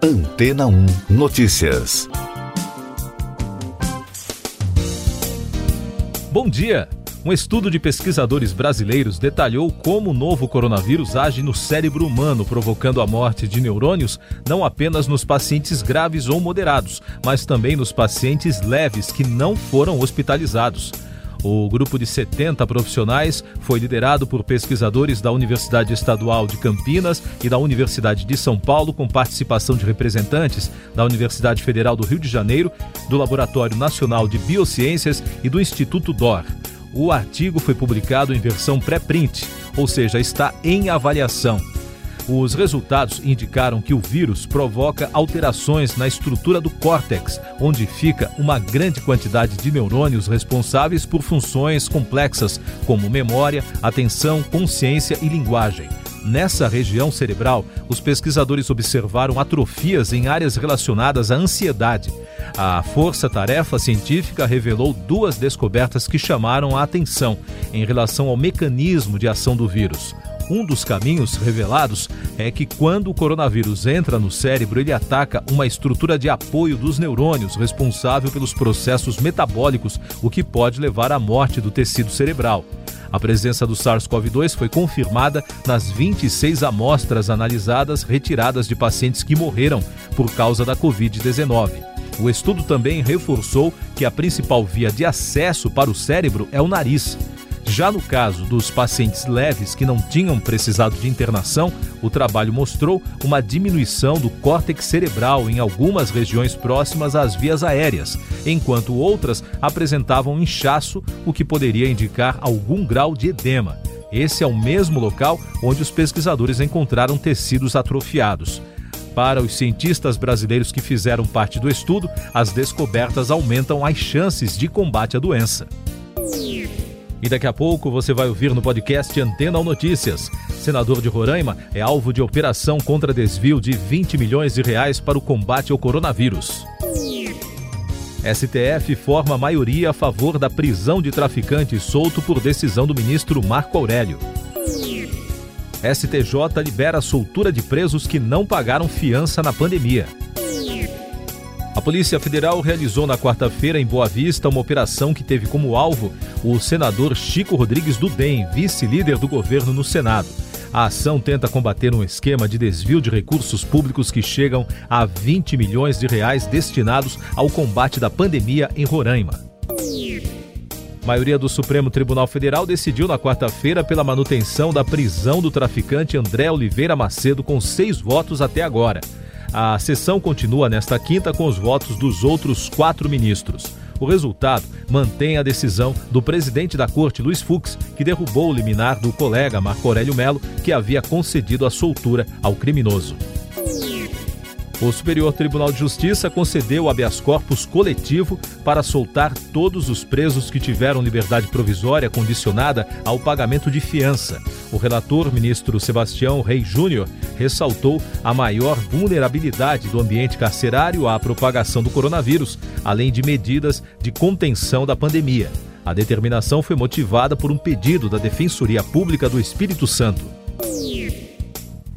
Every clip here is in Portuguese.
Antena 1 Notícias. Bom dia! Um estudo de pesquisadores brasileiros detalhou como o novo coronavírus age no cérebro humano, provocando a morte de neurônios não apenas nos pacientes graves ou moderados, mas também nos pacientes leves que não foram hospitalizados. O grupo de 70 profissionais foi liderado por pesquisadores da Universidade Estadual de Campinas e da Universidade de São Paulo, com participação de representantes da Universidade Federal do Rio de Janeiro, do Laboratório Nacional de Biociências e do Instituto DOR. O artigo foi publicado em versão pré-print, ou seja, está em avaliação. Os resultados indicaram que o vírus provoca alterações na estrutura do córtex, onde fica uma grande quantidade de neurônios responsáveis por funções complexas como memória, atenção, consciência e linguagem. Nessa região cerebral, os pesquisadores observaram atrofias em áreas relacionadas à ansiedade. A força-tarefa científica revelou duas descobertas que chamaram a atenção em relação ao mecanismo de ação do vírus. Um dos caminhos revelados é que quando o coronavírus entra no cérebro, ele ataca uma estrutura de apoio dos neurônios responsável pelos processos metabólicos, o que pode levar à morte do tecido cerebral. A presença do SARS-CoV-2 foi confirmada nas 26 amostras analisadas retiradas de pacientes que morreram por causa da Covid-19. O estudo também reforçou que a principal via de acesso para o cérebro é o nariz. Já no caso dos pacientes leves que não tinham precisado de internação, o trabalho mostrou uma diminuição do córtex cerebral em algumas regiões próximas às vias aéreas, enquanto outras apresentavam inchaço, o que poderia indicar algum grau de edema. Esse é o mesmo local onde os pesquisadores encontraram tecidos atrofiados. Para os cientistas brasileiros que fizeram parte do estudo, as descobertas aumentam as chances de combate à doença. E daqui a pouco você vai ouvir no podcast Antena ou Notícias. Senador de Roraima é alvo de operação contra desvio de 20 milhões de reais para o combate ao coronavírus. STF forma maioria a favor da prisão de traficante solto por decisão do ministro Marco Aurélio. STJ libera soltura de presos que não pagaram fiança na pandemia. A Polícia Federal realizou na quarta-feira em Boa Vista uma operação que teve como alvo o senador Chico Rodrigues do DEM, vice-líder do governo no Senado. A ação tenta combater um esquema de desvio de recursos públicos que chegam a 20 milhões de reais destinados ao combate da pandemia em Roraima. A maioria do Supremo Tribunal Federal decidiu na quarta-feira pela manutenção da prisão do traficante André Oliveira Macedo com seis votos até agora. A sessão continua nesta quinta com os votos dos outros quatro ministros. O resultado mantém a decisão do presidente da corte, Luiz Fux, que derrubou o liminar do colega Marco Aurélio Melo, que havia concedido a soltura ao criminoso. O Superior Tribunal de Justiça concedeu habeas corpus coletivo para soltar todos os presos que tiveram liberdade provisória condicionada ao pagamento de fiança. O relator, ministro Sebastião Rei Júnior, ressaltou a maior vulnerabilidade do ambiente carcerário à propagação do coronavírus, além de medidas de contenção da pandemia. A determinação foi motivada por um pedido da Defensoria Pública do Espírito Santo.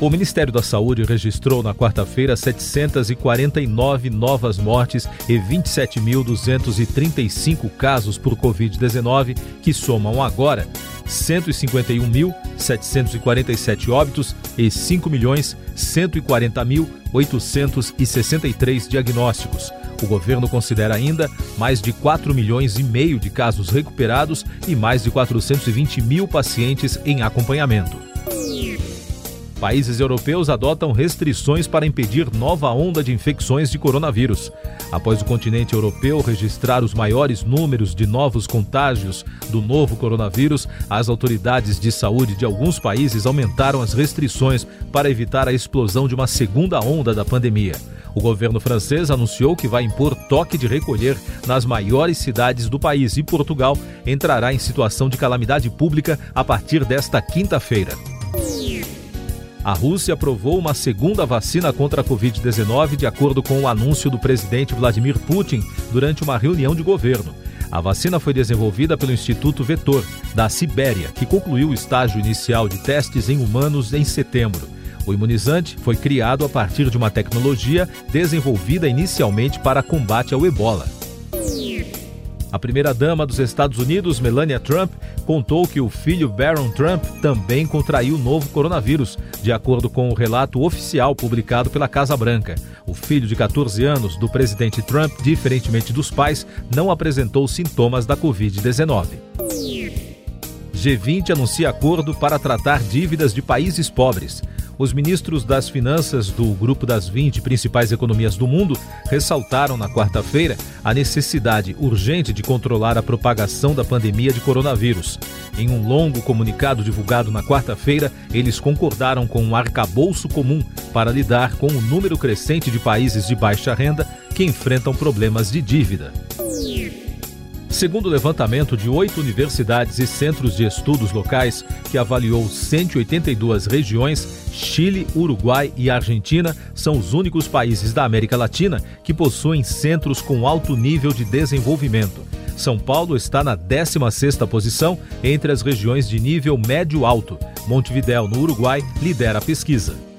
O Ministério da Saúde registrou na quarta-feira 749 novas mortes e 27.235 casos por Covid-19, que somam agora 151.747 óbitos e 5.140.863 diagnósticos. O governo considera ainda mais de 4 milhões e meio de casos recuperados e mais de 420 mil pacientes em acompanhamento. Países europeus adotam restrições para impedir nova onda de infecções de coronavírus. Após o continente europeu registrar os maiores números de novos contágios do novo coronavírus, as autoridades de saúde de alguns países aumentaram as restrições para evitar a explosão de uma segunda onda da pandemia. O governo francês anunciou que vai impor toque de recolher nas maiores cidades do país e Portugal entrará em situação de calamidade pública a partir desta quinta-feira. A Rússia aprovou uma segunda vacina contra a Covid-19 de acordo com o anúncio do presidente Vladimir Putin durante uma reunião de governo. A vacina foi desenvolvida pelo Instituto Vetor, da Sibéria, que concluiu o estágio inicial de testes em humanos em setembro. O imunizante foi criado a partir de uma tecnologia desenvolvida inicialmente para combate ao ebola. A primeira-dama dos Estados Unidos, Melania Trump, contou que o filho Barron Trump também contraiu o novo coronavírus, de acordo com o relato oficial publicado pela Casa Branca. O filho de 14 anos do presidente Trump, diferentemente dos pais, não apresentou sintomas da Covid-19. G20 anuncia acordo para tratar dívidas de países pobres os ministros das Finanças do Grupo das 20 principais economias do mundo ressaltaram na quarta-feira a necessidade urgente de controlar a propagação da pandemia de coronavírus. Em um longo comunicado divulgado na quarta-feira, eles concordaram com um arcabouço comum para lidar com o número crescente de países de baixa renda que enfrentam problemas de dívida. Segundo o levantamento de oito universidades e centros de estudos locais, que avaliou 182 regiões, Chile, Uruguai e Argentina são os únicos países da América Latina que possuem centros com alto nível de desenvolvimento. São Paulo está na 16ª posição entre as regiões de nível médio-alto. Montevidéu, no Uruguai, lidera a pesquisa.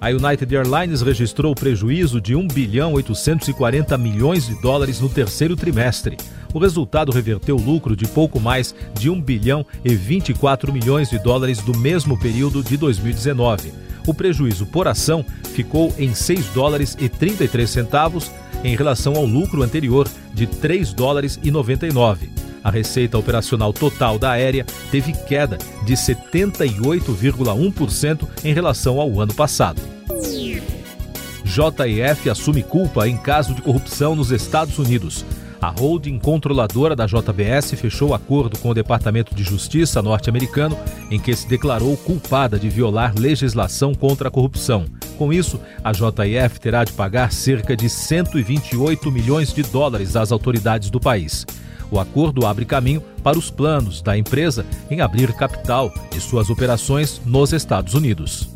A United Airlines registrou prejuízo de 1 bilhão 840 milhões de dólares no terceiro trimestre. O resultado reverteu lucro de pouco mais de 1 bilhão e 24 milhões de dólares do mesmo período de 2019. O prejuízo por ação ficou em 6 dólares e 33 centavos em relação ao lucro anterior de 3 dólares e 99. A receita operacional total da aérea teve queda de 78,1% em relação ao ano passado. JF assume culpa em caso de corrupção nos Estados Unidos. A holding controladora da JBS fechou acordo com o Departamento de Justiça norte-americano em que se declarou culpada de violar legislação contra a corrupção. Com isso, a JF terá de pagar cerca de 128 milhões de dólares às autoridades do país. O acordo abre caminho para os planos da empresa em abrir capital de suas operações nos Estados Unidos.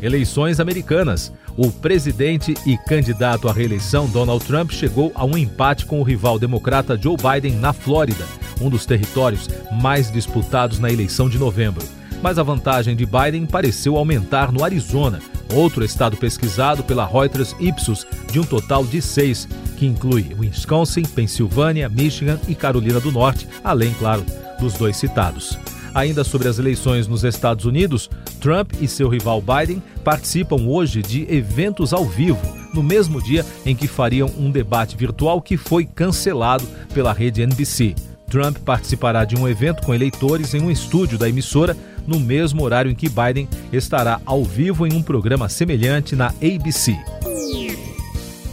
Eleições americanas. O presidente e candidato à reeleição Donald Trump chegou a um empate com o rival democrata Joe Biden na Flórida, um dos territórios mais disputados na eleição de novembro. Mas a vantagem de Biden pareceu aumentar no Arizona, outro estado pesquisado pela Reuters Ipsos, de um total de seis, que inclui Wisconsin, Pensilvânia, Michigan e Carolina do Norte, além, claro, dos dois citados. Ainda sobre as eleições nos Estados Unidos, Trump e seu rival Biden participam hoje de eventos ao vivo, no mesmo dia em que fariam um debate virtual que foi cancelado pela rede NBC. Trump participará de um evento com eleitores em um estúdio da emissora no mesmo horário em que Biden estará ao vivo em um programa semelhante na ABC.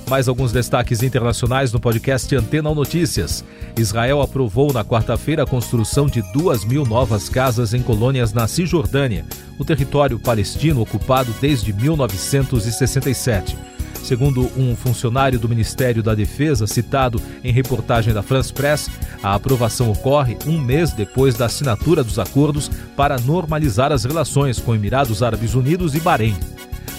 Mais alguns destaques internacionais no podcast Antena Notícias. Israel aprovou na quarta-feira a construção de duas mil novas casas em colônias na Cisjordânia, o território palestino ocupado desde 1967. Segundo um funcionário do Ministério da Defesa citado em reportagem da France Press, a aprovação ocorre um mês depois da assinatura dos acordos para normalizar as relações com Emirados Árabes Unidos e Bahrein.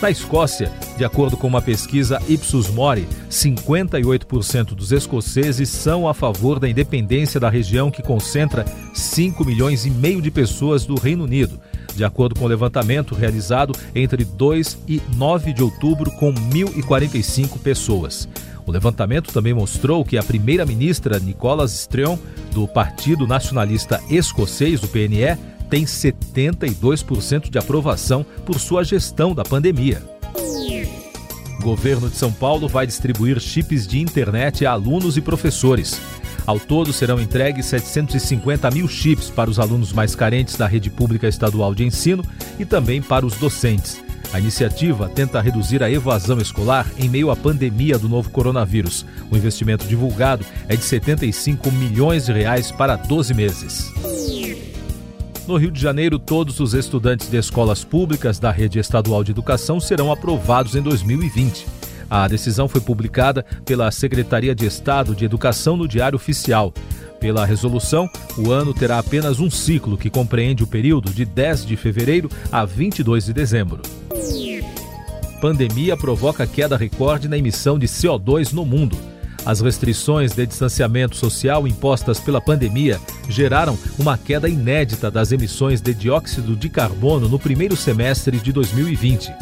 Na Escócia, de acordo com uma pesquisa Ipsos Mori, 58% dos escoceses são a favor da independência da região que concentra 5 milhões e meio de pessoas do Reino Unido, de acordo com o levantamento realizado entre 2 e 9 de outubro com 1.045 pessoas. O levantamento também mostrou que a primeira-ministra Nicola Sturgeon, do Partido Nacionalista Escocês, o PNE, tem 72% de aprovação por sua gestão da pandemia. O governo de São Paulo vai distribuir chips de internet a alunos e professores. Ao todo, serão entregues 750 mil chips para os alunos mais carentes da rede pública estadual de ensino e também para os docentes. A iniciativa tenta reduzir a evasão escolar em meio à pandemia do novo coronavírus. O investimento divulgado é de 75 milhões de reais para 12 meses. No Rio de Janeiro, todos os estudantes de escolas públicas da rede estadual de educação serão aprovados em 2020. A decisão foi publicada pela Secretaria de Estado de Educação no Diário Oficial. Pela resolução, o ano terá apenas um ciclo que compreende o período de 10 de fevereiro a 22 de dezembro. Pandemia provoca queda recorde na emissão de CO2 no mundo. As restrições de distanciamento social impostas pela pandemia geraram uma queda inédita das emissões de dióxido de carbono no primeiro semestre de 2020.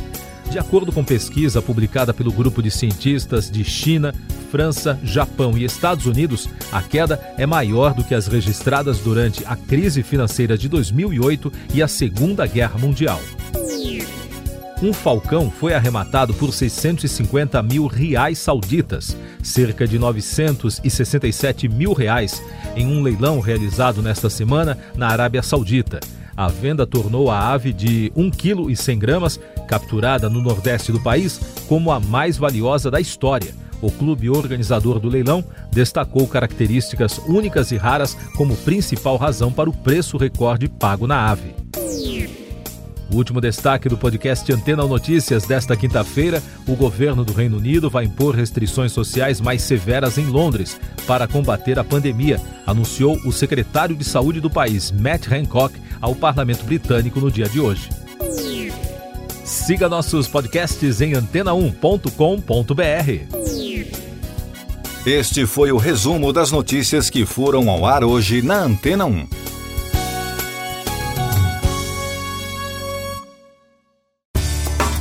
De acordo com pesquisa publicada pelo grupo de cientistas de China, França, Japão e Estados Unidos, a queda é maior do que as registradas durante a crise financeira de 2008 e a Segunda Guerra Mundial. Um falcão foi arrematado por 650 mil reais sauditas, cerca de 967 mil reais, em um leilão realizado nesta semana na Arábia Saudita. A venda tornou a ave de 1 kg 100 gramas, capturada no nordeste do país, como a mais valiosa da história. O clube organizador do leilão destacou características únicas e raras como principal razão para o preço recorde pago na ave. O último destaque do podcast Antena Notícias desta quinta-feira: o governo do Reino Unido vai impor restrições sociais mais severas em Londres para combater a pandemia, anunciou o secretário de saúde do país, Matt Hancock, ao parlamento britânico no dia de hoje. Siga nossos podcasts em antena1.com.br. Este foi o resumo das notícias que foram ao ar hoje na Antena 1.